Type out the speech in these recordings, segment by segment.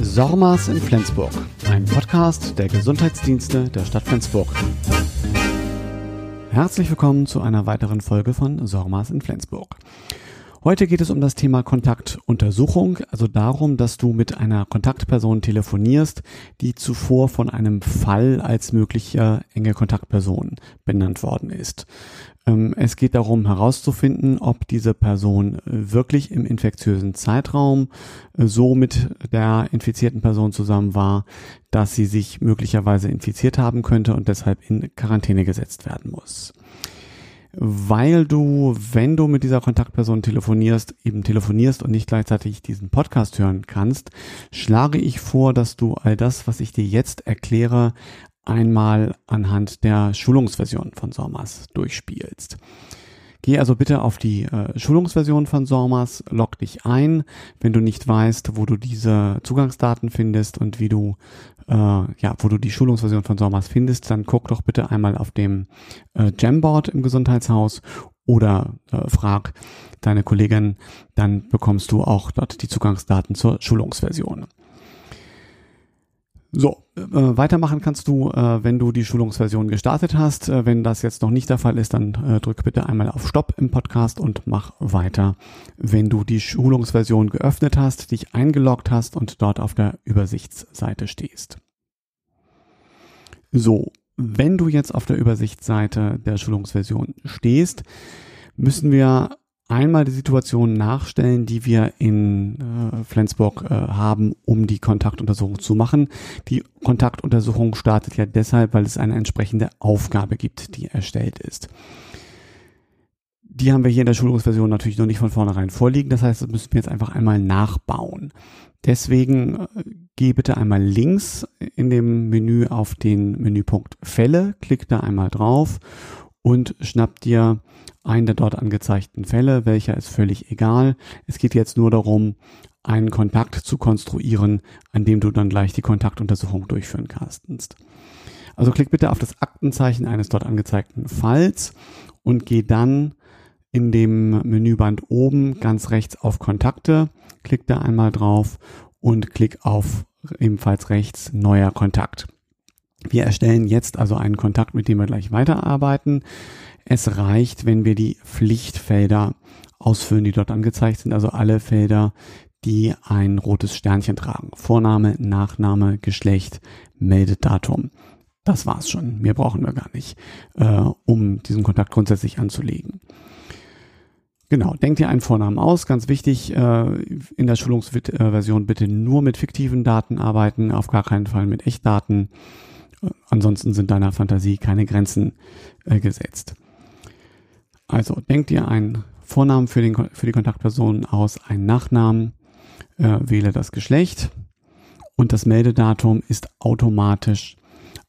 Sormas in Flensburg, ein Podcast der Gesundheitsdienste der Stadt Flensburg. Herzlich willkommen zu einer weiteren Folge von Sormas in Flensburg. Heute geht es um das Thema Kontaktuntersuchung, also darum, dass du mit einer Kontaktperson telefonierst, die zuvor von einem Fall als mögliche enge Kontaktperson benannt worden ist. Ähm, es geht darum herauszufinden, ob diese Person wirklich im infektiösen Zeitraum äh, so mit der infizierten Person zusammen war, dass sie sich möglicherweise infiziert haben könnte und deshalb in Quarantäne gesetzt werden muss weil du, wenn du mit dieser Kontaktperson telefonierst, eben telefonierst und nicht gleichzeitig diesen Podcast hören kannst, schlage ich vor, dass du all das, was ich dir jetzt erkläre, einmal anhand der Schulungsversion von SORMAS durchspielst. Geh also bitte auf die äh, Schulungsversion von SORMAS, log dich ein, wenn du nicht weißt, wo du diese Zugangsdaten findest und wie du äh, ja, wo du die Schulungsversion von SORMAS findest, dann guck doch bitte einmal auf dem äh, Jamboard im Gesundheitshaus oder äh, frag deine Kollegin, dann bekommst du auch dort die Zugangsdaten zur Schulungsversion. So, äh, weitermachen kannst du, äh, wenn du die Schulungsversion gestartet hast. Äh, wenn das jetzt noch nicht der Fall ist, dann äh, drück bitte einmal auf Stopp im Podcast und mach weiter, wenn du die Schulungsversion geöffnet hast, dich eingeloggt hast und dort auf der Übersichtsseite stehst. So, wenn du jetzt auf der Übersichtsseite der Schulungsversion stehst, müssen wir einmal die Situation nachstellen, die wir in äh, Flensburg äh, haben, um die Kontaktuntersuchung zu machen. Die Kontaktuntersuchung startet ja deshalb, weil es eine entsprechende Aufgabe gibt, die erstellt ist. Die haben wir hier in der Schulungsversion natürlich noch nicht von vornherein vorliegen. Das heißt, das müssen wir jetzt einfach einmal nachbauen. Deswegen äh, geh bitte einmal links in dem Menü auf den Menüpunkt Fälle, klick da einmal drauf und schnapp dir einen der dort angezeigten Fälle, welcher ist völlig egal. Es geht jetzt nur darum, einen Kontakt zu konstruieren, an dem du dann gleich die Kontaktuntersuchung durchführen kannst. Also klick bitte auf das Aktenzeichen eines dort angezeigten Falls und geh dann in dem Menüband oben ganz rechts auf Kontakte, klick da einmal drauf und klick auf ebenfalls rechts neuer Kontakt. Wir erstellen jetzt also einen Kontakt, mit dem wir gleich weiterarbeiten. Es reicht, wenn wir die Pflichtfelder ausfüllen, die dort angezeigt sind, also alle Felder, die ein rotes Sternchen tragen. Vorname, Nachname, Geschlecht, Meldedatum. Das war's schon. Mehr brauchen wir gar nicht, äh, um diesen Kontakt grundsätzlich anzulegen. Genau, denkt ihr einen Vornamen aus, ganz wichtig, äh, in der Schulungsversion bitte nur mit fiktiven Daten arbeiten, auf gar keinen Fall mit Echtdaten. Ansonsten sind deiner Fantasie keine Grenzen äh, gesetzt. Also denkt ihr einen Vornamen für, den, für die Kontaktperson aus, einen Nachnamen, äh, wähle das Geschlecht und das Meldedatum ist automatisch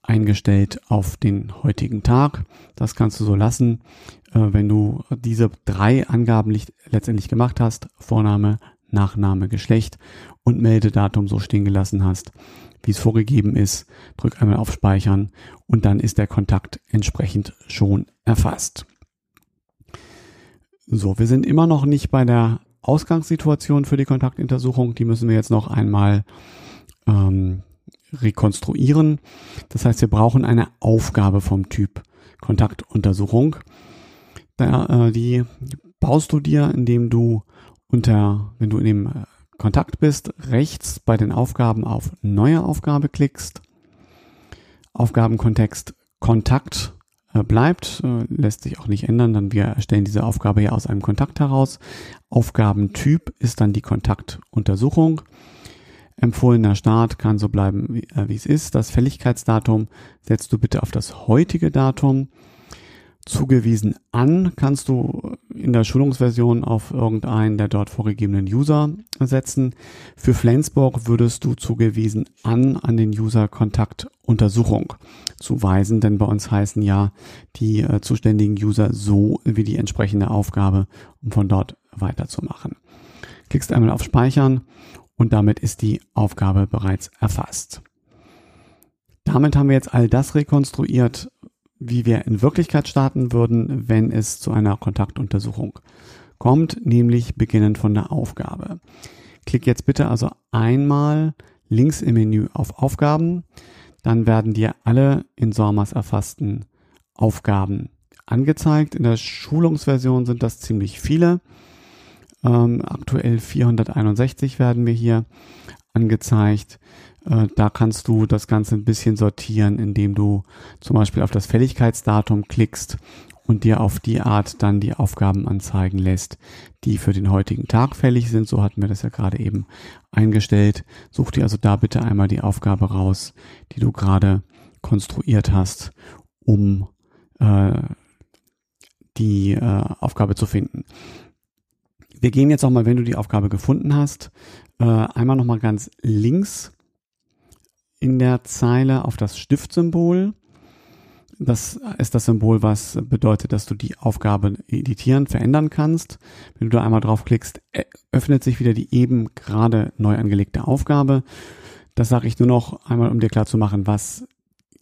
eingestellt auf den heutigen Tag. Das kannst du so lassen, äh, wenn du diese drei Angaben letztendlich gemacht hast, Vorname, Nachname, Geschlecht und Meldedatum so stehen gelassen hast, wie es vorgegeben ist. Drück einmal auf Speichern und dann ist der Kontakt entsprechend schon erfasst. So, wir sind immer noch nicht bei der Ausgangssituation für die Kontaktuntersuchung. Die müssen wir jetzt noch einmal ähm, rekonstruieren. Das heißt, wir brauchen eine Aufgabe vom Typ Kontaktuntersuchung. Da, äh, die baust du dir, indem du unter, wenn du in dem äh, Kontakt bist, rechts bei den Aufgaben auf Neue Aufgabe klickst. Aufgabenkontext Kontakt äh, bleibt, äh, lässt sich auch nicht ändern, dann wir erstellen diese Aufgabe ja aus einem Kontakt heraus. Aufgabentyp ist dann die Kontaktuntersuchung. Empfohlener Start kann so bleiben, wie, äh, wie es ist. Das Fälligkeitsdatum setzt du bitte auf das heutige Datum zugewiesen an, kannst du in der Schulungsversion auf irgendeinen der dort vorgegebenen User setzen. Für Flensburg würdest du zugewiesen an an den User Kontakt Untersuchung zuweisen, denn bei uns heißen ja die äh, zuständigen User so wie die entsprechende Aufgabe, um von dort weiterzumachen. Klickst einmal auf Speichern und damit ist die Aufgabe bereits erfasst. Damit haben wir jetzt all das rekonstruiert, wie wir in Wirklichkeit starten würden, wenn es zu einer Kontaktuntersuchung kommt, nämlich beginnend von der Aufgabe. Klick jetzt bitte also einmal links im Menü auf Aufgaben. Dann werden dir alle in SORMAS erfassten Aufgaben angezeigt. In der Schulungsversion sind das ziemlich viele. Ähm, aktuell 461 werden mir hier angezeigt. Äh, da kannst du das Ganze ein bisschen sortieren, indem du zum Beispiel auf das Fälligkeitsdatum klickst und dir auf die Art dann die Aufgaben anzeigen lässt, die für den heutigen Tag fällig sind. So hatten wir das ja gerade eben eingestellt. Such dir also da bitte einmal die Aufgabe raus, die du gerade konstruiert hast, um äh, die äh, Aufgabe zu finden. Wir gehen jetzt auch mal, wenn du die Aufgabe gefunden hast, äh, einmal nochmal ganz links in der Zeile auf das Stiftsymbol. Das ist das Symbol, was bedeutet, dass du die Aufgabe editieren, verändern kannst. Wenn du da einmal draufklickst, öffnet sich wieder die eben gerade neu angelegte Aufgabe. Das sage ich nur noch einmal, um dir klar zu machen, was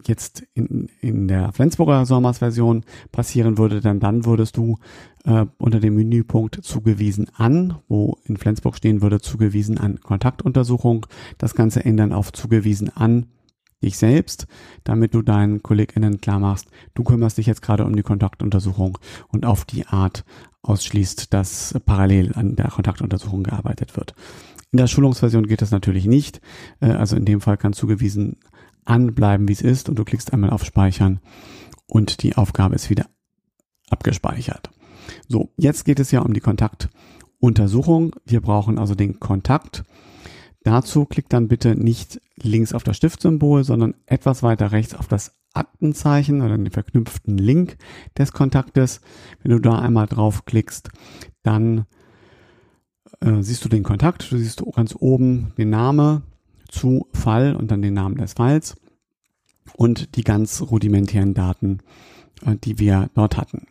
jetzt in, in der Flensburger Sommers-Version passieren würde, dann dann würdest du äh, unter dem Menüpunkt zugewiesen an, wo in Flensburg stehen würde, zugewiesen an Kontaktuntersuchung, das Ganze ändern auf zugewiesen an dich selbst, damit du deinen KollegInnen klar machst, du kümmerst dich jetzt gerade um die Kontaktuntersuchung und auf die Art ausschließt, dass parallel an der Kontaktuntersuchung gearbeitet wird. In der Schulungsversion geht das natürlich nicht. Äh, also in dem Fall kann zugewiesen anbleiben, wie es ist und du klickst einmal auf Speichern und die Aufgabe ist wieder abgespeichert. So, jetzt geht es ja um die Kontaktuntersuchung. Wir brauchen also den Kontakt. Dazu klickt dann bitte nicht links auf das Stiftsymbol, sondern etwas weiter rechts auf das Aktenzeichen oder den verknüpften Link des Kontaktes. Wenn du da einmal draufklickst, dann äh, siehst du den Kontakt. Du siehst ganz oben den Name, zu Fall und dann den Namen des Falls und die ganz rudimentären Daten, äh, die wir dort hatten.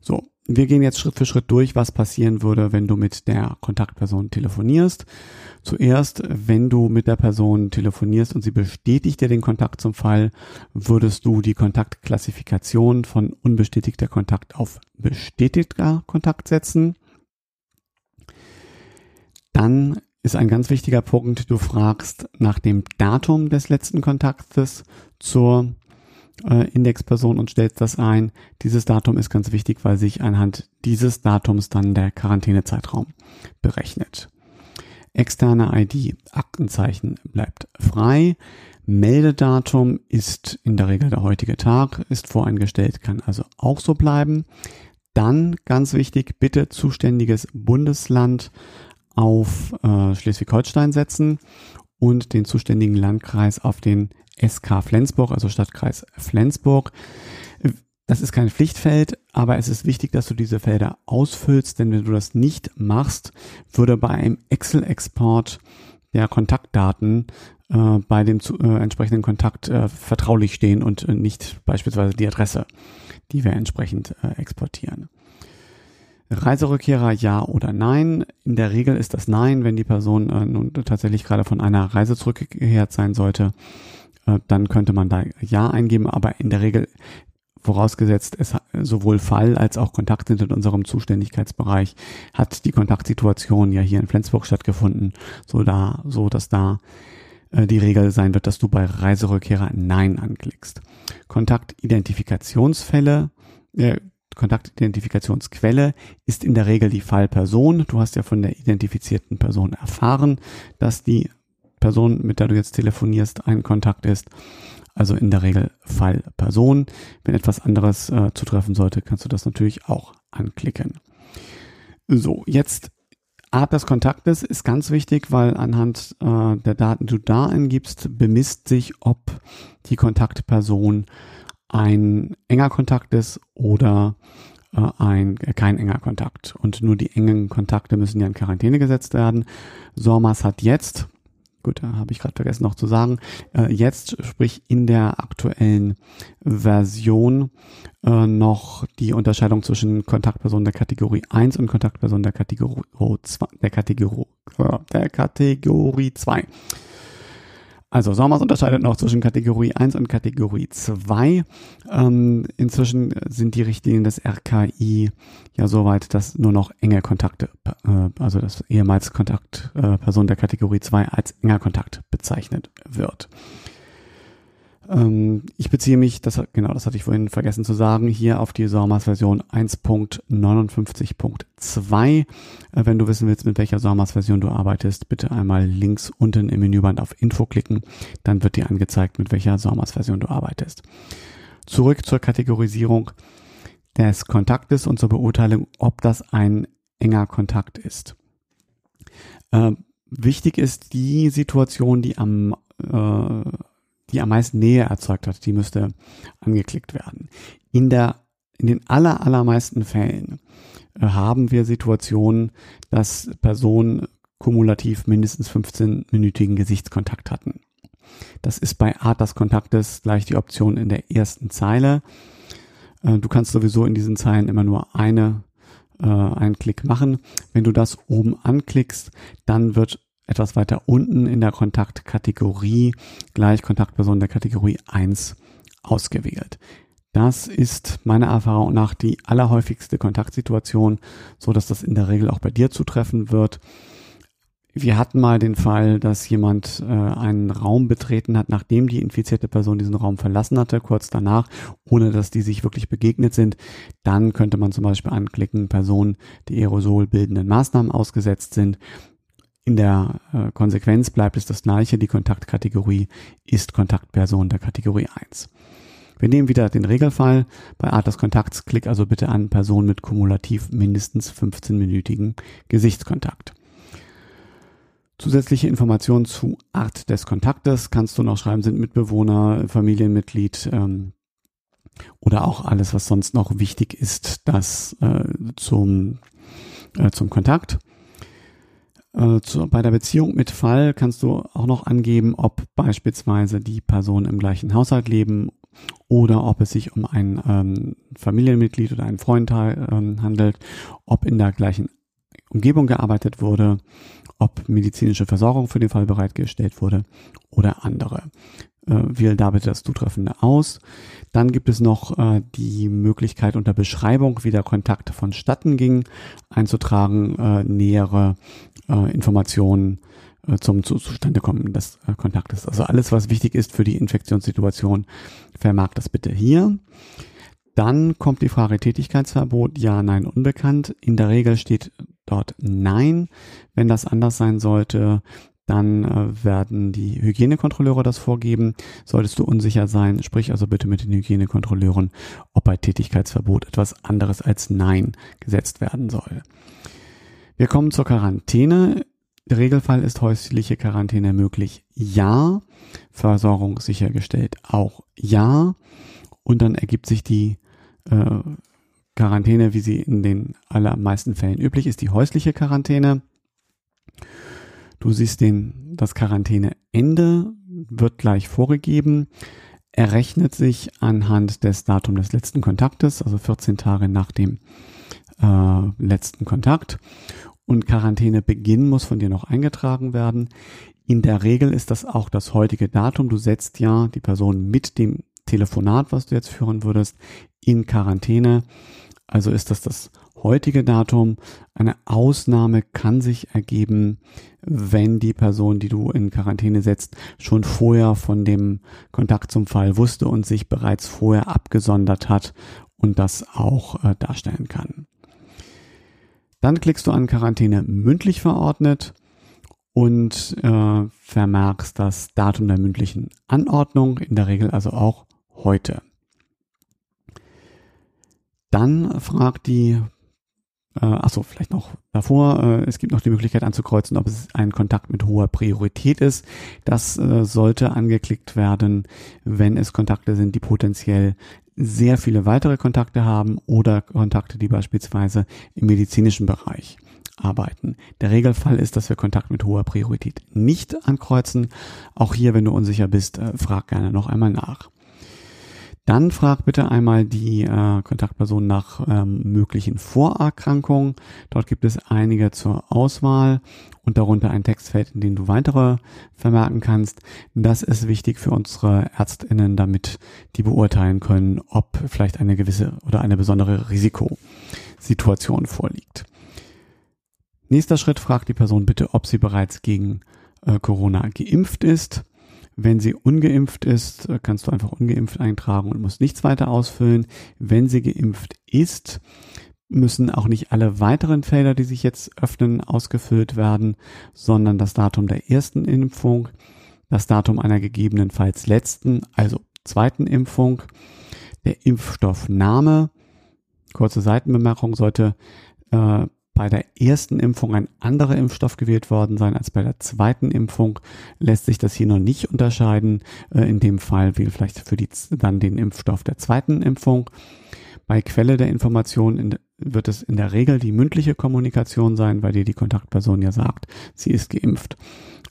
So, wir gehen jetzt Schritt für Schritt durch, was passieren würde, wenn du mit der Kontaktperson telefonierst. Zuerst, wenn du mit der Person telefonierst und sie bestätigt dir den Kontakt zum Fall, würdest du die Kontaktklassifikation von unbestätigter Kontakt auf bestätigter Kontakt setzen. Dann ist ein ganz wichtiger Punkt. Du fragst nach dem Datum des letzten Kontaktes zur äh, Indexperson und stellst das ein. Dieses Datum ist ganz wichtig, weil sich anhand dieses Datums dann der Quarantänezeitraum berechnet. Externe ID, Aktenzeichen bleibt frei. Meldedatum ist in der Regel der heutige Tag, ist voreingestellt, kann also auch so bleiben. Dann ganz wichtig, bitte zuständiges Bundesland auf äh, Schleswig-Holstein setzen und den zuständigen Landkreis auf den SK Flensburg, also Stadtkreis Flensburg. Das ist kein Pflichtfeld, aber es ist wichtig, dass du diese Felder ausfüllst, denn wenn du das nicht machst, würde bei einem Excel-Export der Kontaktdaten äh, bei dem zu, äh, entsprechenden Kontakt äh, vertraulich stehen und äh, nicht beispielsweise die Adresse, die wir entsprechend äh, exportieren. Reiserückkehrer ja oder nein. In der Regel ist das Nein, wenn die Person äh, nun tatsächlich gerade von einer Reise zurückgekehrt sein sollte, äh, dann könnte man da Ja eingeben, aber in der Regel vorausgesetzt es sowohl Fall als auch Kontakt sind in unserem Zuständigkeitsbereich, hat die Kontaktsituation ja hier in Flensburg stattgefunden, so da, so dass da äh, die Regel sein wird, dass du bei Reiserückkehrer Nein anklickst. Kontaktidentifikationsfälle, äh, Kontaktidentifikationsquelle ist in der Regel die Fallperson. Du hast ja von der identifizierten Person erfahren, dass die Person, mit der du jetzt telefonierst, ein Kontakt ist. Also in der Regel Fallperson. Wenn etwas anderes äh, zutreffen sollte, kannst du das natürlich auch anklicken. So, jetzt Art des Kontaktes ist ganz wichtig, weil anhand äh, der Daten, die du da eingibst, bemisst sich, ob die Kontaktperson ein enger Kontakt ist oder äh, ein äh, kein enger Kontakt. Und nur die engen Kontakte müssen ja in Quarantäne gesetzt werden. Sormas hat jetzt, gut, da habe ich gerade vergessen noch zu sagen, äh, jetzt, sprich in der aktuellen Version, äh, noch die Unterscheidung zwischen Kontaktpersonen der Kategorie 1 und Kontaktpersonen der Kategorie 2, der Kategorie, der Kategorie 2. Also SORMAS unterscheidet noch zwischen Kategorie 1 und Kategorie 2. Ähm, inzwischen sind die Richtlinien des RKI ja soweit, dass nur noch enge Kontakte, äh, also das ehemals Kontaktperson äh, der Kategorie 2 als enger Kontakt bezeichnet wird. Ähm, ich beziehe mich, das, genau, das hatte ich vorhin vergessen zu sagen, hier auf die SORMAS Version 1.59.2. Äh, wenn du wissen willst, mit welcher SORMAS Version du arbeitest, bitte einmal links unten im Menüband auf Info klicken, dann wird dir angezeigt, mit welcher SORMAS Version du arbeitest. Zurück zur Kategorisierung des Kontaktes und zur Beurteilung, ob das ein enger Kontakt ist. Äh, wichtig ist die Situation, die am äh, die am meisten Nähe erzeugt hat, die müsste angeklickt werden. In der, in den aller, allermeisten Fällen äh, haben wir Situationen, dass Personen kumulativ mindestens 15-minütigen Gesichtskontakt hatten. Das ist bei Art des Kontaktes gleich die Option in der ersten Zeile. Äh, du kannst sowieso in diesen Zeilen immer nur eine, äh, einen Klick machen. Wenn du das oben anklickst, dann wird etwas weiter unten in der Kontaktkategorie gleich Kontaktperson der Kategorie 1 ausgewählt. Das ist meiner Erfahrung nach die allerhäufigste Kontaktsituation, so dass das in der Regel auch bei dir zutreffen wird. Wir hatten mal den Fall, dass jemand äh, einen Raum betreten hat, nachdem die infizierte Person diesen Raum verlassen hatte, kurz danach, ohne dass die sich wirklich begegnet sind. Dann könnte man zum Beispiel anklicken, Personen, die aerosolbildenden Maßnahmen ausgesetzt sind. In der äh, Konsequenz bleibt es das gleiche. Die Kontaktkategorie ist Kontaktperson der Kategorie 1. Wir nehmen wieder den Regelfall. Bei Art des Kontakts klick also bitte an Person mit kumulativ mindestens 15-minütigen Gesichtskontakt. Zusätzliche Informationen zu Art des Kontaktes kannst du noch schreiben, sind Mitbewohner, Familienmitglied ähm, oder auch alles, was sonst noch wichtig ist, das äh, zum, äh, zum Kontakt. Äh, zu, bei der Beziehung mit Fall kannst du auch noch angeben, ob beispielsweise die Personen im gleichen Haushalt leben oder ob es sich um ein ähm, Familienmitglied oder einen Freund ähm, handelt, ob in der gleichen Umgebung gearbeitet wurde, ob medizinische Versorgung für den Fall bereitgestellt wurde oder andere. Äh, wähle da bitte das Zutreffende aus. Dann gibt es noch äh, die Möglichkeit unter Beschreibung, wie der Kontakt vonstatten ging, einzutragen, äh, nähere äh, Informationen äh, zum Zustandekommen des äh, Kontaktes. Also alles, was wichtig ist für die Infektionssituation, vermerkt das bitte hier. Dann kommt die Frage Tätigkeitsverbot, ja, nein, unbekannt. In der Regel steht dort nein. Wenn das anders sein sollte, dann äh, werden die Hygienekontrolleure das vorgeben. Solltest du unsicher sein, sprich also bitte mit den Hygienekontrolleuren, ob bei Tätigkeitsverbot etwas anderes als Nein gesetzt werden soll. Wir kommen zur Quarantäne. Der Regelfall ist häusliche Quarantäne möglich. Ja. Versorgung sichergestellt. Auch ja. Und dann ergibt sich die äh, Quarantäne, wie sie in den allermeisten Fällen üblich ist, die häusliche Quarantäne. Du siehst den, das Quarantäneende wird gleich vorgegeben. Er rechnet sich anhand des Datums des letzten Kontaktes, also 14 Tage nach dem äh, letzten Kontakt. Und Quarantänebeginn muss von dir noch eingetragen werden. In der Regel ist das auch das heutige Datum. Du setzt ja die Person mit dem Telefonat, was du jetzt führen würdest, in Quarantäne. Also ist das das heutige Datum. Eine Ausnahme kann sich ergeben, wenn die Person, die du in Quarantäne setzt, schon vorher von dem Kontakt zum Fall wusste und sich bereits vorher abgesondert hat und das auch äh, darstellen kann. Dann klickst du an Quarantäne mündlich verordnet und äh, vermerkst das Datum der mündlichen Anordnung, in der Regel also auch heute. Dann fragt die äh, achso, vielleicht noch davor. Äh, es gibt noch die Möglichkeit anzukreuzen, ob es ein Kontakt mit hoher Priorität ist. Das äh, sollte angeklickt werden, wenn es Kontakte sind, die potenziell sehr viele weitere Kontakte haben oder Kontakte, die beispielsweise im medizinischen Bereich arbeiten. Der Regelfall ist, dass wir Kontakt mit hoher Priorität nicht ankreuzen. Auch hier, wenn du unsicher bist, äh, frag gerne noch einmal nach. Dann frag bitte einmal die äh, Kontaktperson nach ähm, möglichen Vorerkrankungen. Dort gibt es einige zur Auswahl und darunter ein Textfeld, in dem du weitere vermerken kannst. Das ist wichtig für unsere Ärztinnen, damit die beurteilen können, ob vielleicht eine gewisse oder eine besondere Risikosituation vorliegt. Nächster Schritt fragt die Person bitte, ob sie bereits gegen äh, Corona geimpft ist. Wenn sie ungeimpft ist, kannst du einfach ungeimpft eintragen und musst nichts weiter ausfüllen. Wenn sie geimpft ist, müssen auch nicht alle weiteren Felder, die sich jetzt öffnen, ausgefüllt werden, sondern das Datum der ersten Impfung, das Datum einer gegebenenfalls letzten, also zweiten Impfung, der Impfstoffname. Kurze Seitenbemerkung sollte äh, bei der ersten Impfung ein anderer Impfstoff gewählt worden sein als bei der zweiten Impfung, lässt sich das hier noch nicht unterscheiden. Äh, in dem Fall wähle vielleicht für die, dann den Impfstoff der zweiten Impfung. Bei Quelle der Information in, wird es in der Regel die mündliche Kommunikation sein, weil dir die Kontaktperson ja sagt, sie ist geimpft.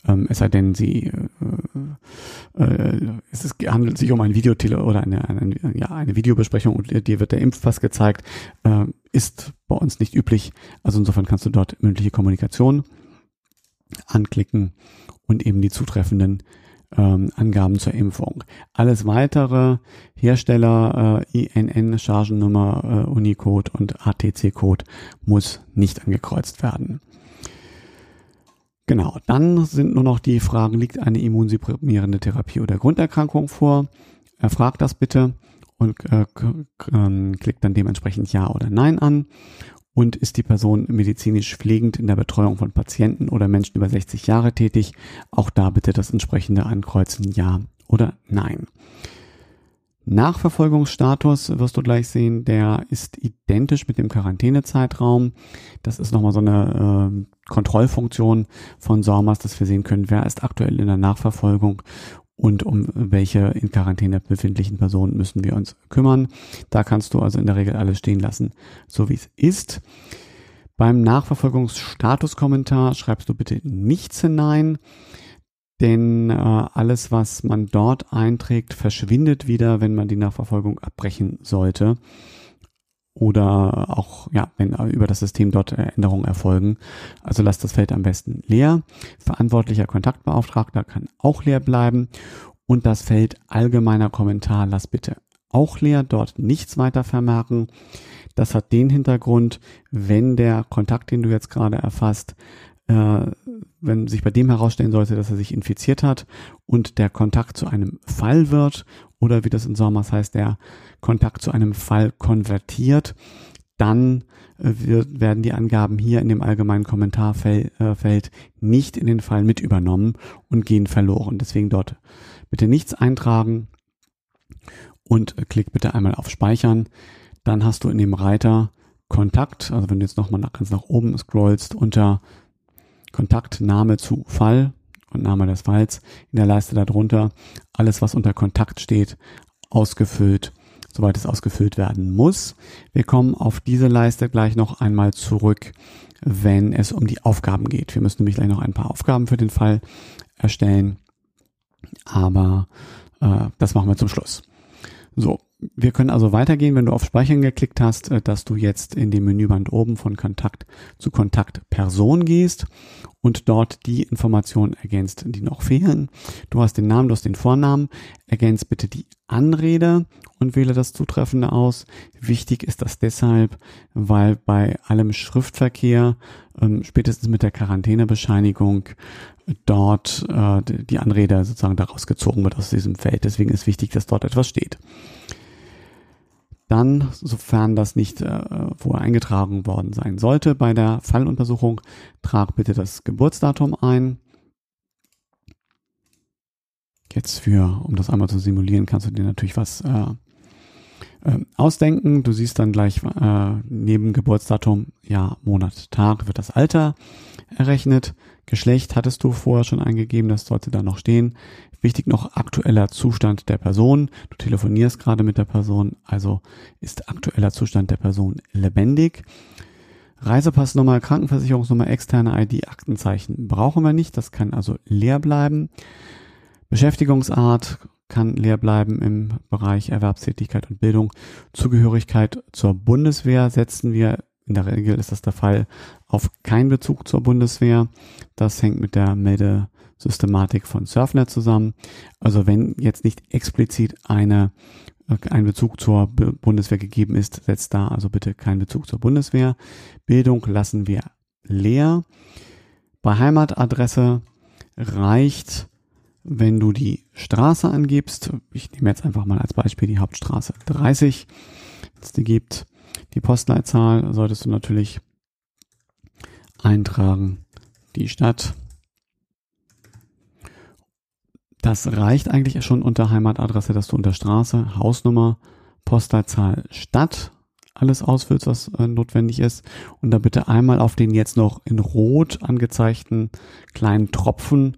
Ähm, es sei denn, sie äh, äh, es ist, handelt sich um ein Videotele oder eine, eine, ja, eine Videobesprechung und dir wird der Impfpass gezeigt, äh, ist bei uns nicht üblich. Also insofern kannst du dort mündliche Kommunikation anklicken und eben die zutreffenden ähm, Angaben zur Impfung. Alles weitere, Hersteller, äh, INN, Chargennummer, äh, Unicode und ATC-Code muss nicht angekreuzt werden. Genau, dann sind nur noch die Fragen, liegt eine immunsupprimierende Therapie oder Grunderkrankung vor? Erfragt das bitte und äh, ähm, klickt dann dementsprechend Ja oder Nein an. Und ist die Person medizinisch pflegend in der Betreuung von Patienten oder Menschen über 60 Jahre tätig? Auch da bitte das entsprechende ankreuzen Ja oder Nein. Nachverfolgungsstatus wirst du gleich sehen, der ist identisch mit dem Quarantänezeitraum. Das ist nochmal so eine äh, Kontrollfunktion von SORMAS, dass wir sehen können, wer ist aktuell in der Nachverfolgung und um welche in Quarantäne befindlichen Personen müssen wir uns kümmern. Da kannst du also in der Regel alles stehen lassen, so wie es ist. Beim Nachverfolgungsstatuskommentar schreibst du bitte nichts hinein, denn äh, alles, was man dort einträgt, verschwindet wieder, wenn man die Nachverfolgung abbrechen sollte oder auch, ja, wenn über das System dort Änderungen erfolgen. Also lasst das Feld am besten leer. Verantwortlicher Kontaktbeauftragter kann auch leer bleiben. Und das Feld allgemeiner Kommentar lass bitte auch leer, dort nichts weiter vermerken. Das hat den Hintergrund, wenn der Kontakt, den du jetzt gerade erfasst, äh, wenn sich bei dem herausstellen sollte, dass er sich infiziert hat und der Kontakt zu einem Fall wird oder wie das in Sommers heißt, der Kontakt zu einem Fall konvertiert, dann äh, wird, werden die Angaben hier in dem allgemeinen Kommentarfeld äh, nicht in den Fall mit übernommen und gehen verloren. Deswegen dort bitte nichts eintragen und klick bitte einmal auf Speichern. Dann hast du in dem Reiter Kontakt, also wenn du jetzt nochmal nach, ganz nach oben scrollst, unter Kontaktname zu Fall und Name des Falls in der Leiste darunter alles, was unter Kontakt steht, ausgefüllt, soweit es ausgefüllt werden muss. Wir kommen auf diese Leiste gleich noch einmal zurück, wenn es um die Aufgaben geht. Wir müssen nämlich gleich noch ein paar Aufgaben für den Fall erstellen, aber äh, das machen wir zum Schluss. So, wir können also weitergehen, wenn du auf Speichern geklickt hast, äh, dass du jetzt in dem Menüband oben von Kontakt zu Kontaktperson gehst und dort die Informationen ergänzt, die noch fehlen. Du hast den Namen, du hast den Vornamen, ergänzt bitte die Anrede und wähle das Zutreffende aus. Wichtig ist das deshalb, weil bei allem Schriftverkehr, ähm, spätestens mit der Quarantänebescheinigung, dort äh, die Anrede sozusagen daraus gezogen wird aus diesem Feld. Deswegen ist wichtig, dass dort etwas steht. Dann, sofern das nicht äh, vorher eingetragen worden sein sollte bei der Falluntersuchung, trag bitte das Geburtsdatum ein. Jetzt für, um das einmal zu simulieren, kannst du dir natürlich was äh, äh, ausdenken. Du siehst dann gleich äh, neben Geburtsdatum, Jahr, Monat, Tag wird das Alter errechnet. Geschlecht hattest du vorher schon eingegeben, das sollte da noch stehen. Wichtig noch aktueller Zustand der Person. Du telefonierst gerade mit der Person, also ist aktueller Zustand der Person lebendig. Reisepassnummer, Krankenversicherungsnummer, externe ID, Aktenzeichen brauchen wir nicht. Das kann also leer bleiben. Beschäftigungsart, kann leer bleiben im Bereich Erwerbstätigkeit und Bildung. Zugehörigkeit zur Bundeswehr setzen wir, in der Regel ist das der Fall, auf keinen Bezug zur Bundeswehr. Das hängt mit der Meldesystematik von Surfnet zusammen. Also wenn jetzt nicht explizit eine ein Bezug zur Bundeswehr gegeben ist, setzt da also bitte keinen Bezug zur Bundeswehr. Bildung lassen wir leer. Bei Heimatadresse reicht, wenn du die Straße angibst. Ich nehme jetzt einfach mal als Beispiel die Hauptstraße 30. Wenn es die gibt, die Postleitzahl solltest du natürlich eintragen. Die Stadt das reicht eigentlich schon unter Heimatadresse, dass du unter Straße, Hausnummer, Postleitzahl, Stadt alles ausfüllst, was äh, notwendig ist. Und da bitte einmal auf den jetzt noch in rot angezeigten kleinen Tropfen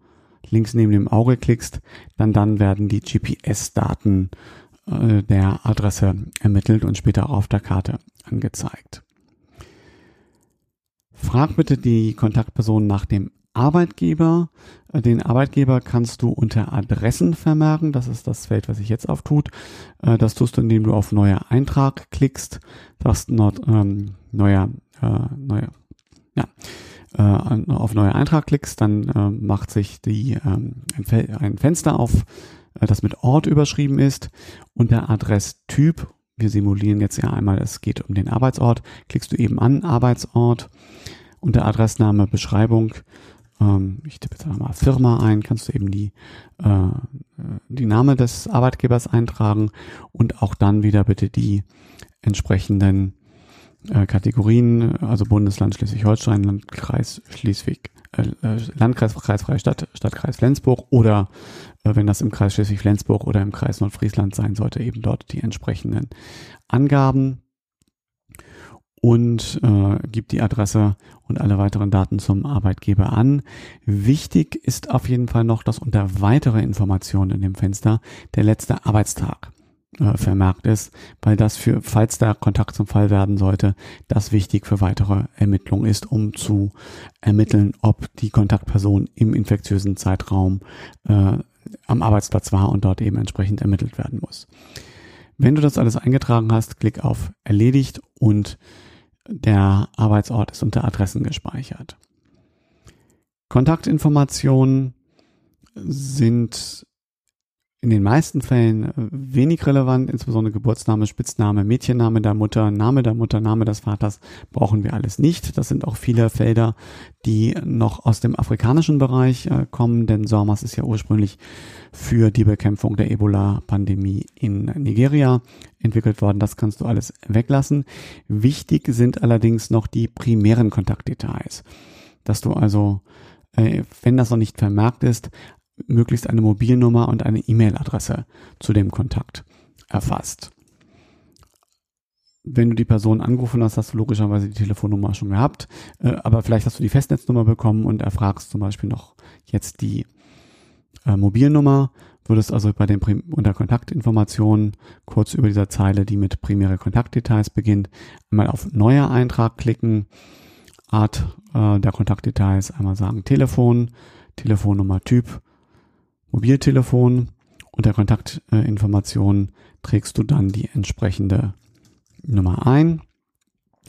links neben dem Auge klickst, dann dann werden die GPS-Daten äh, der Adresse ermittelt und später auf der Karte angezeigt. Frag bitte die Kontaktperson nach dem Arbeitgeber. Äh, den Arbeitgeber kannst du unter Adressen vermerken. Das ist das Feld, was sich jetzt auftut. Äh, das tust du, indem du auf Neuer Eintrag klickst. Sagst not, ähm, neuer, äh, neuer, ja, äh, auf Neuer Eintrag klickst, dann äh, macht sich die, ähm, ein, Fenster auf, äh, das mit Ort überschrieben ist. Unter Adresstyp, wir simulieren jetzt ja einmal, es geht um den Arbeitsort, klickst du eben an Arbeitsort. Unter Adressname Beschreibung ähm, ich tippe jetzt mal Firma ein, kannst du eben die, äh, die Name des Arbeitgebers eintragen und auch dann wieder bitte die entsprechenden äh, Kategorien, also Bundesland Schleswig-Holstein, Landkreis Schleswig, äh, äh Landkreis Kreisfreie Stadt, Stadtkreis Flensburg oder äh, wenn das im Kreis Schleswig-Flensburg oder im Kreis Nordfriesland sein sollte, eben dort die entsprechenden Angaben und äh, gibt die Adresse und alle weiteren Daten zum Arbeitgeber an. Wichtig ist auf jeden Fall noch, dass unter weitere Informationen in dem Fenster der letzte Arbeitstag äh, vermerkt ist, weil das für, falls da Kontakt zum Fall werden sollte, das wichtig für weitere Ermittlungen ist, um zu ermitteln, ob die Kontaktperson im infektiösen Zeitraum äh, am Arbeitsplatz war und dort eben entsprechend ermittelt werden muss. Wenn du das alles eingetragen hast, klick auf Erledigt und der Arbeitsort ist unter Adressen gespeichert. Kontaktinformationen sind in den meisten Fällen äh, wenig relevant, insbesondere Geburtsname, Spitzname, Mädchenname der Mutter, Name der Mutter, Name des Vaters brauchen wir alles nicht. Das sind auch viele Felder, die noch aus dem afrikanischen Bereich äh, kommen, denn SORMAS ist ja ursprünglich für die Bekämpfung der Ebola-Pandemie in Nigeria entwickelt worden. Das kannst du alles weglassen. Wichtig sind allerdings noch die primären Kontaktdetails, dass du also äh, wenn das noch nicht vermerkt ist, möglichst eine Mobilnummer und eine E-Mail-Adresse zu dem Kontakt erfasst. Wenn du die Person angerufen hast, hast du logischerweise die Telefonnummer schon gehabt, äh, aber vielleicht hast du die Festnetznummer bekommen und erfragst zum Beispiel noch jetzt die äh, Mobilnummer, würdest also bei den Prim unter Kontaktinformationen kurz über dieser Zeile, die mit primäre Kontaktdetails beginnt, einmal auf neuer Eintrag klicken, Art äh, der Kontaktdetails einmal sagen Telefon, Telefonnummer Typ Mobiltelefon und der Kontaktinformation trägst du dann die entsprechende Nummer ein.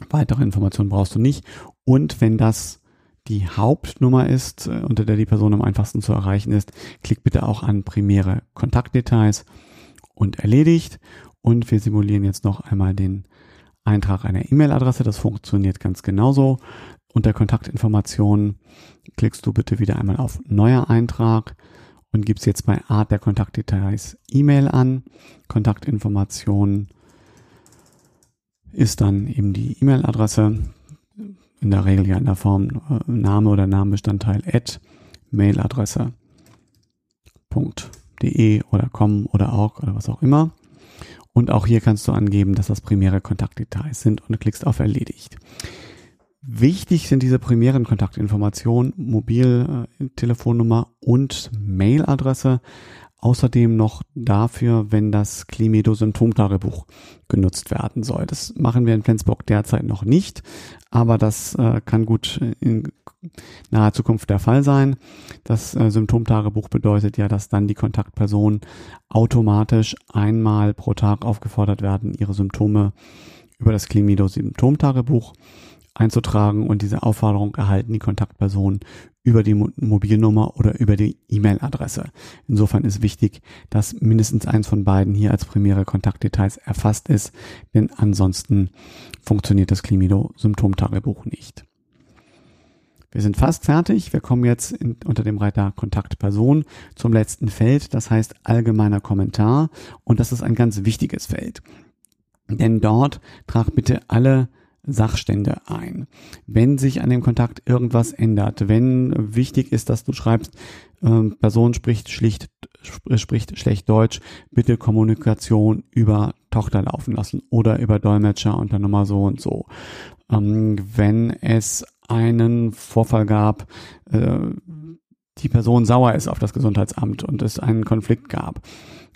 Weitere Informationen brauchst du nicht. Und wenn das die Hauptnummer ist, äh, unter der die Person am einfachsten zu erreichen ist, klick bitte auch an primäre Kontaktdetails und erledigt. Und wir simulieren jetzt noch einmal den Eintrag einer E-Mail-Adresse. Das funktioniert ganz genauso. Unter Kontaktinformationen klickst du bitte wieder einmal auf Neuer Eintrag und gibst jetzt bei Art der Kontaktdetails E-Mail an. Kontaktinformationen ist dann eben die E-Mail-Adresse, in der Regel ja in der Form äh, Name oder Namenbestandteil at Mailadresse.de oder com oder org oder was auch immer. Und auch hier kannst du angeben, dass das primäre Kontaktdetails sind und du klickst auf Erledigt. Wichtig sind diese primären Kontaktinformationen, Mobiltelefonnummer und Mailadresse. Außerdem noch dafür, wenn das Klimedo-Symptomtagebuch genutzt werden soll. Das machen wir in Flensburg derzeit noch nicht, aber das äh, kann gut in naher Zukunft der Fall sein. Das äh, Symptomtagebuch bedeutet ja, dass dann die Kontaktpersonen automatisch einmal pro Tag aufgefordert werden, ihre Symptome über das Klimido-Symptomtagebuch einzutragen und diese Aufforderung erhalten die Kontaktpersonen über die Mobilnummer oder über die E-Mail-Adresse. Insofern ist wichtig, dass mindestens eins von beiden hier als primäre Kontaktdetails erfasst ist, denn ansonsten funktioniert das Klimido-Symptomtagebuch nicht. Wir sind fast fertig. Wir kommen jetzt in, unter dem Reiter Kontaktperson zum letzten Feld, das heißt allgemeiner Kommentar. Und das ist ein ganz wichtiges Feld. Denn dort trag bitte alle Sachstände ein. Wenn sich an dem Kontakt irgendwas ändert, wenn wichtig ist, dass du schreibst, äh, Person spricht schlicht, sp spricht schlecht Deutsch, bitte Kommunikation über Tochter laufen lassen oder über Dolmetscher und dann nochmal so und so. Ähm, wenn es einen Vorfall gab, äh, die Person sauer ist auf das Gesundheitsamt und es einen Konflikt gab,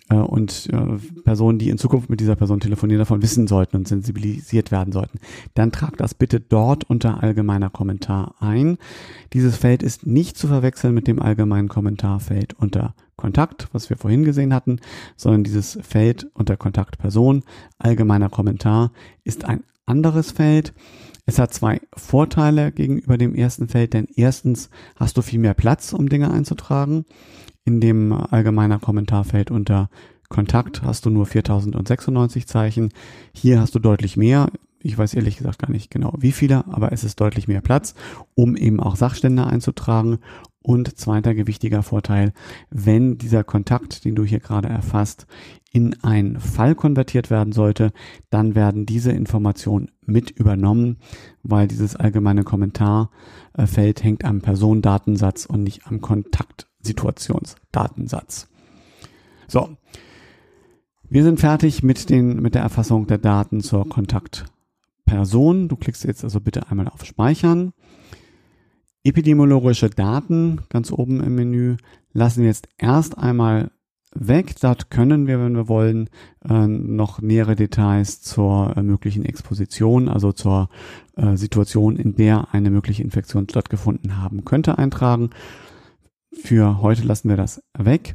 äh, und äh, Personen, die in Zukunft mit dieser Person telefonieren, davon wissen sollten und sensibilisiert werden sollten, dann trag das bitte dort unter allgemeiner Kommentar ein. Dieses Feld ist nicht zu verwechseln mit dem allgemeinen Kommentarfeld unter Kontakt, was wir vorhin gesehen hatten, sondern dieses Feld unter Kontaktperson, allgemeiner Kommentar, ist ein anderes Feld. Es hat zwei Vorteile gegenüber dem ersten Feld, denn erstens hast du viel mehr Platz, um Dinge einzutragen. In dem allgemeiner Kommentarfeld unter Kontakt hast du nur 4096 Zeichen. Hier hast du deutlich mehr. Ich weiß ehrlich gesagt gar nicht genau wie viele, aber es ist deutlich mehr Platz, um eben auch Sachstände einzutragen. Und zweiter gewichtiger Vorteil, wenn dieser Kontakt, den du hier gerade erfasst, in einen Fall konvertiert werden sollte, dann werden diese Informationen mit übernommen, weil dieses allgemeine Kommentarfeld hängt am Personendatensatz und nicht am Kontakt Situationsdatensatz. So. Wir sind fertig mit den, mit der Erfassung der Daten zur Kontaktperson. Du klickst jetzt also bitte einmal auf Speichern. Epidemiologische Daten, ganz oben im Menü, lassen wir jetzt erst einmal weg. Dort können wir, wenn wir wollen, äh, noch nähere Details zur äh, möglichen Exposition, also zur äh, Situation, in der eine mögliche Infektion stattgefunden haben könnte, eintragen. Für heute lassen wir das weg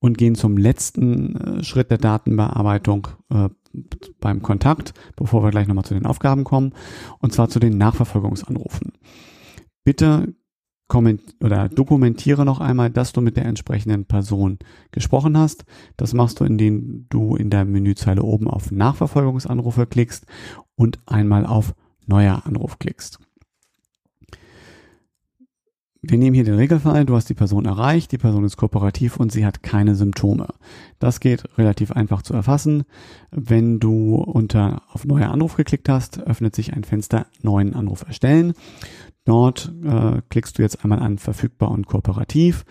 und gehen zum letzten äh, Schritt der Datenbearbeitung äh, beim Kontakt, bevor wir gleich nochmal zu den Aufgaben kommen, und zwar zu den Nachverfolgungsanrufen. Bitte oder dokumentiere noch einmal, dass du mit der entsprechenden Person gesprochen hast. Das machst du, indem du in der Menüzeile oben auf Nachverfolgungsanrufe klickst und einmal auf Neuer Anruf klickst. Wir nehmen hier den Regelfall, du hast die Person erreicht, die Person ist kooperativ und sie hat keine Symptome. Das geht relativ einfach zu erfassen. Wenn du unter auf Neuer Anruf geklickt hast, öffnet sich ein Fenster Neuen Anruf erstellen. Dort äh, klickst du jetzt einmal an Verfügbar und Kooperativ.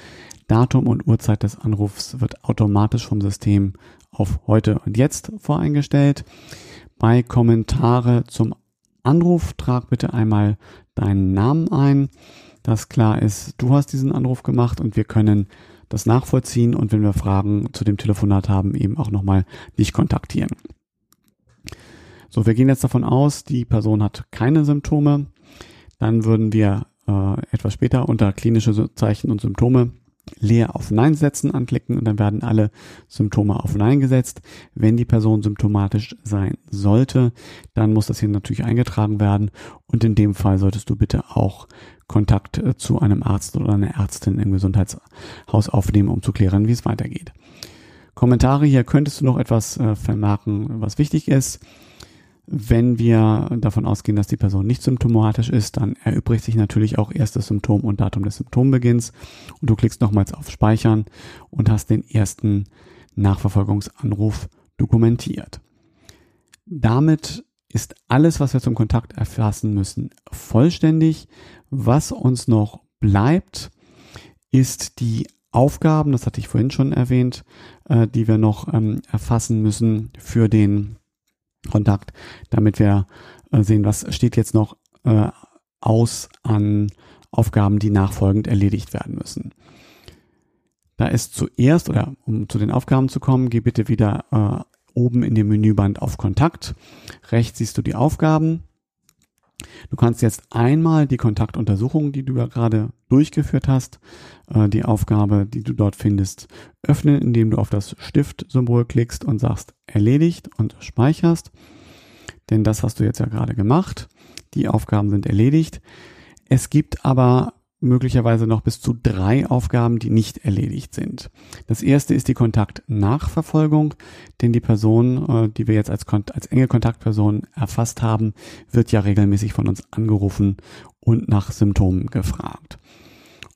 Datum und Uhrzeit des Anrufs wird automatisch vom System auf heute und jetzt voreingestellt. Bei Kommentare zum Anruf trag bitte einmal deinen Namen ein dass klar ist, du hast diesen Anruf gemacht und wir können das nachvollziehen und wenn wir Fragen zu dem Telefonat haben, eben auch nochmal dich kontaktieren. So, wir gehen jetzt davon aus, die Person hat keine Symptome. Dann würden wir äh, etwas später unter klinische Zeichen und Symptome leer auf Nein setzen anklicken und dann werden alle Symptome auf Nein gesetzt. Wenn die Person symptomatisch sein sollte, dann muss das hier natürlich eingetragen werden und in dem Fall solltest du bitte auch Kontakt äh, zu einem Arzt oder einer Ärztin im Gesundheitshaus aufnehmen, um zu klären, wie es weitergeht. Kommentare hier könntest du noch etwas äh, vermerken, was wichtig ist. Wenn wir davon ausgehen, dass die Person nicht symptomatisch ist, dann erübrigt sich natürlich auch erst das Symptom und Datum des Symptombeginns. Und du klickst nochmals auf Speichern und hast den ersten Nachverfolgungsanruf dokumentiert. Damit ist alles, was wir zum Kontakt erfassen müssen, vollständig. Was uns noch bleibt, ist die Aufgaben, das hatte ich vorhin schon erwähnt, äh, die wir noch ähm, erfassen müssen für den Kontakt, damit wir äh, sehen, was steht jetzt noch äh, aus an Aufgaben, die nachfolgend erledigt werden müssen. Da ist zuerst, oder um zu den Aufgaben zu kommen, geh bitte wieder äh, oben in dem Menüband auf Kontakt. Rechts siehst du die Aufgaben. Du kannst jetzt einmal die Kontaktuntersuchung, die du ja gerade durchgeführt hast, äh, die Aufgabe, die du dort findest, öffnen, indem du auf das Stift-Symbol klickst und sagst erledigt und speicherst. Denn das hast du jetzt ja gerade gemacht. Die Aufgaben sind erledigt. Es gibt aber möglicherweise noch bis zu drei Aufgaben, die nicht erledigt sind. Das erste ist die Kontaktnachverfolgung, denn die Person, äh, die wir jetzt als, als enge Kontaktperson erfasst haben, wird ja regelmäßig von uns angerufen und nach Symptomen gefragt.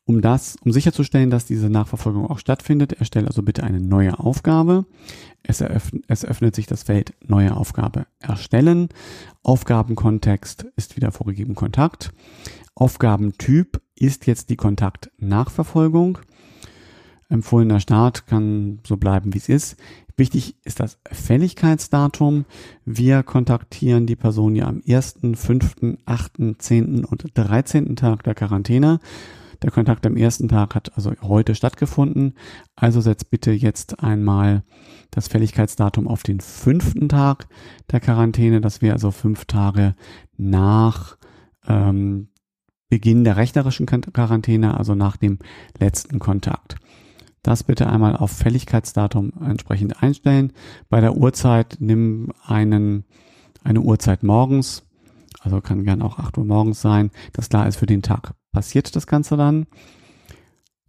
Um das, um sicherzustellen, dass diese Nachverfolgung auch stattfindet, erstelle also bitte eine neue Aufgabe. Es, eröffnet, es öffnet sich das Feld Neue Aufgabe erstellen. Aufgabenkontext ist wieder vorgegeben Kontakt. Aufgabentyp ist jetzt die Kontaktnachverfolgung. Empfohlener Start kann so bleiben, wie es ist. Wichtig ist das Fälligkeitsdatum. Wir kontaktieren die Person ja am 1., 5., 8., 10. und 13. Tag der Quarantäne. Der Kontakt am ersten Tag hat also heute stattgefunden. Also setzt bitte jetzt einmal das Fälligkeitsdatum auf den fünften Tag der Quarantäne. Das wäre also fünf Tage nach ähm, Beginn der rechnerischen Quarantäne, also nach dem letzten Kontakt. Das bitte einmal auf Fälligkeitsdatum entsprechend einstellen. Bei der Uhrzeit nimm einen, eine Uhrzeit morgens, also kann gern auch 8 Uhr morgens sein, das klar ist für den Tag. Passiert das Ganze dann?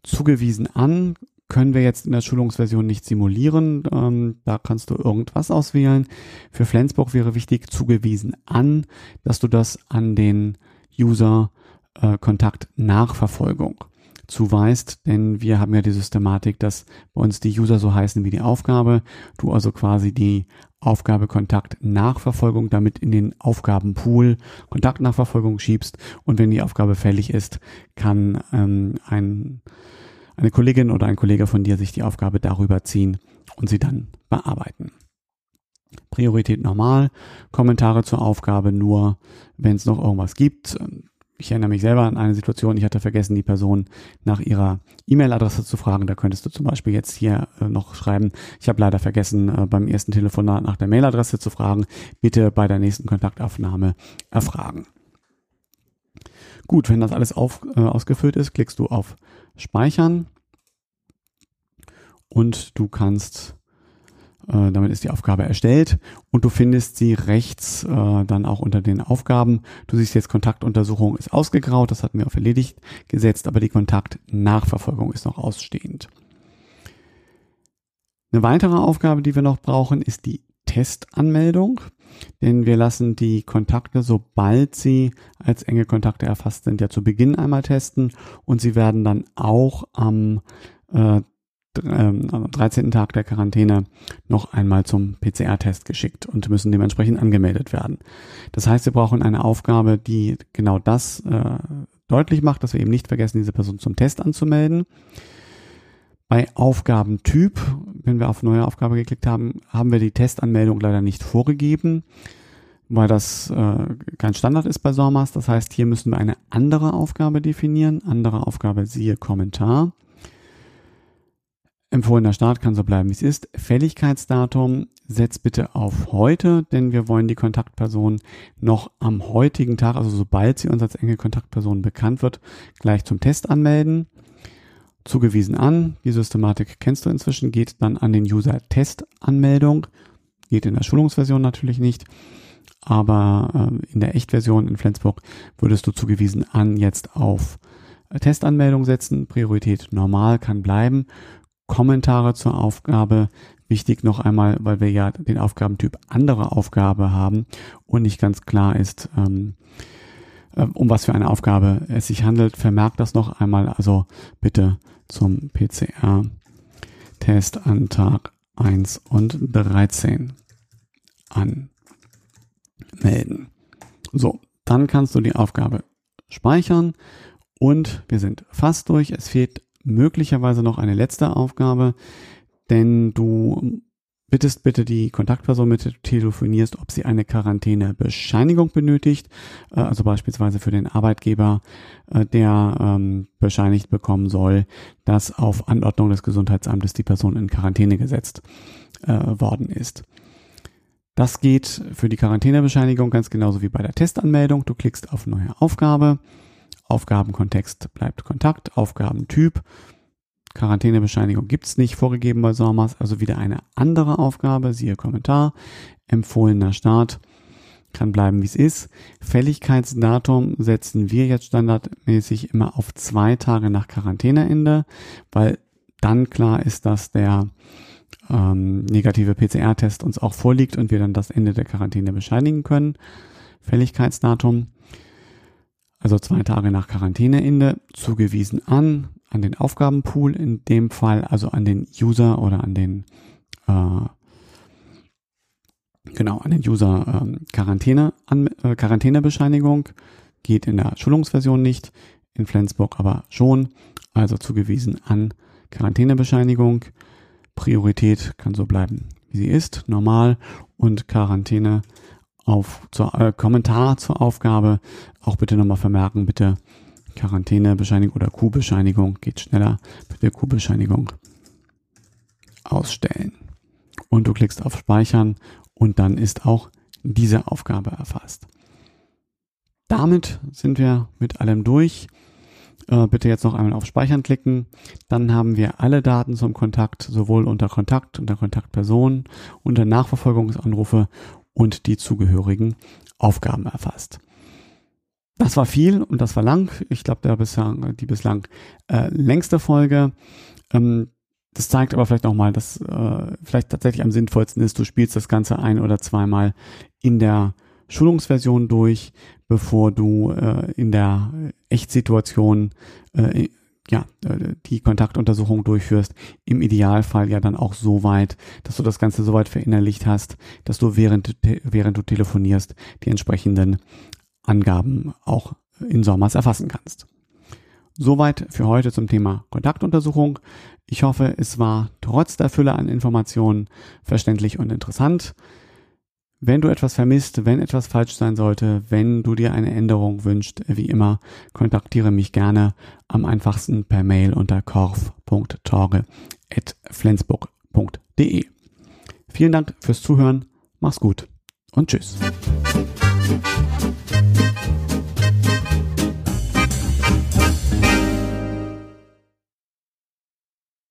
Zugewiesen an können wir jetzt in der Schulungsversion nicht simulieren. Ähm, da kannst du irgendwas auswählen. Für Flensburg wäre wichtig zugewiesen an, dass du das an den User äh, Kontaktnachverfolgung zuweist, denn wir haben ja die Systematik, dass bei uns die User so heißen wie die Aufgabe, du also quasi die Aufgabe Kontaktnachverfolgung damit in den Aufgabenpool Kontaktnachverfolgung schiebst und wenn die Aufgabe fällig ist, kann ähm, ein, eine Kollegin oder ein Kollege von dir sich die Aufgabe darüber ziehen und sie dann bearbeiten. Priorität normal, Kommentare zur Aufgabe nur, wenn es noch irgendwas gibt. Ich erinnere mich selber an eine Situation, ich hatte vergessen, die Person nach ihrer E-Mail-Adresse zu fragen. Da könntest du zum Beispiel jetzt hier äh, noch schreiben, ich habe leider vergessen, äh, beim ersten Telefonat nach der Mail-Adresse zu fragen. Bitte bei der nächsten Kontaktaufnahme erfragen. Gut, wenn das alles auf, äh, ausgefüllt ist, klickst du auf Speichern und du kannst äh, damit ist die Aufgabe erstellt und du findest sie rechts äh, dann auch unter den Aufgaben. Du siehst jetzt Kontaktuntersuchung ist ausgegraut, das hatten wir auf erledigt gesetzt, aber die Kontaktnachverfolgung ist noch ausstehend. Eine weitere Aufgabe, die wir noch brauchen, ist die Testanmeldung, denn wir lassen die Kontakte, sobald sie als enge Kontakte erfasst sind, ja zu Beginn einmal testen und sie werden dann auch am äh, ähm, am 13. Tag der Quarantäne noch einmal zum PCR-Test geschickt und müssen dementsprechend angemeldet werden. Das heißt, wir brauchen eine Aufgabe, die genau das äh, deutlich macht, dass wir eben nicht vergessen, diese Person zum Test anzumelden. Bei Aufgabentyp, wenn wir auf neue Aufgabe geklickt haben, haben wir die Testanmeldung leider nicht vorgegeben, weil das äh, kein Standard ist bei SORMAS. Das heißt, hier müssen wir eine andere Aufgabe definieren. Andere Aufgabe siehe Kommentar. Empfohlener Start kann so bleiben, wie es ist. Fälligkeitsdatum setzt bitte auf heute, denn wir wollen die Kontaktperson noch am heutigen Tag, also sobald sie uns als enge Kontaktperson bekannt wird, gleich zum Test anmelden. Zugewiesen an, die Systematik kennst du inzwischen, geht dann an den User Testanmeldung. Geht in der Schulungsversion natürlich nicht, aber äh, in der Echtversion in Flensburg würdest du zugewiesen an jetzt auf Testanmeldung setzen. Priorität normal kann bleiben. Kommentare zur Aufgabe. Wichtig noch einmal, weil wir ja den Aufgabentyp andere Aufgabe haben und nicht ganz klar ist, ähm, äh, um was für eine Aufgabe es sich handelt. Vermerkt das noch einmal, also bitte zum PCR-Test an Tag 1 und 13 anmelden. So, dann kannst du die Aufgabe speichern und wir sind fast durch. Es fehlt möglicherweise noch eine letzte Aufgabe, denn du bittest bitte die Kontaktperson, mit der du telefonierst, ob sie eine Quarantänebescheinigung benötigt, äh, also beispielsweise für den Arbeitgeber, äh, der ähm, bescheinigt bekommen soll, dass auf Anordnung des Gesundheitsamtes die Person in Quarantäne gesetzt äh, worden ist. Das geht für die Quarantänebescheinigung ganz genauso wie bei der Testanmeldung. Du klickst auf neue Aufgabe. Aufgabenkontext bleibt Kontakt. Aufgabentyp. Quarantänebescheinigung gibt's nicht vorgegeben bei SORMAS, also wieder eine andere Aufgabe. Siehe Kommentar. Empfohlener Start kann bleiben, wie es ist. Fälligkeitsdatum setzen wir jetzt standardmäßig immer auf zwei Tage nach Quarantäneende, weil dann klar ist, dass der ähm, negative PCR-Test uns auch vorliegt und wir dann das Ende der Quarantäne bescheinigen können. Fälligkeitsdatum, also zwei Tage nach Quarantäneende, zugewiesen an, an den Aufgabenpool in dem Fall, also an den User oder an den äh, genau an den User ähm, Quarantäne an, äh, Quarantänebescheinigung. Geht in der Schulungsversion nicht, in Flensburg aber schon, also zugewiesen an Quarantänebescheinigung. Priorität kann so bleiben, wie sie ist, normal. Und Quarantäne auf zur, äh, Kommentar zur Aufgabe auch bitte nochmal vermerken, bitte Quarantänebescheinigung oder Q-Bescheinigung geht schneller, bitte Q-Bescheinigung ausstellen. Und du klickst auf Speichern und dann ist auch diese Aufgabe erfasst. Damit sind wir mit allem durch. Äh, bitte jetzt noch einmal auf Speichern klicken. Dann haben wir alle Daten zum Kontakt, sowohl unter Kontakt, unter Kontaktperson, unter Nachverfolgungsanrufe und die zugehörigen Aufgaben erfasst. Das war viel und das war lang. Ich glaube, der bislang, die bislang äh, längste Folge. Ähm, das zeigt aber vielleicht nochmal, dass äh, vielleicht tatsächlich am sinnvollsten ist, du spielst das Ganze ein oder zweimal in der Schulungsversion durch, bevor du äh, in der Echtsituation äh, ja, äh, die Kontaktuntersuchung durchführst. Im Idealfall ja dann auch so weit, dass du das Ganze so weit verinnerlicht hast, dass du während, während du telefonierst die entsprechenden Angaben auch in Sommers erfassen kannst. Soweit für heute zum Thema Kontaktuntersuchung. Ich hoffe, es war trotz der Fülle an Informationen verständlich und interessant. Wenn du etwas vermisst, wenn etwas falsch sein sollte, wenn du dir eine Änderung wünschst, wie immer, kontaktiere mich gerne am einfachsten per Mail unter korf.torge.flensburg.de. Vielen Dank fürs Zuhören, mach's gut und tschüss.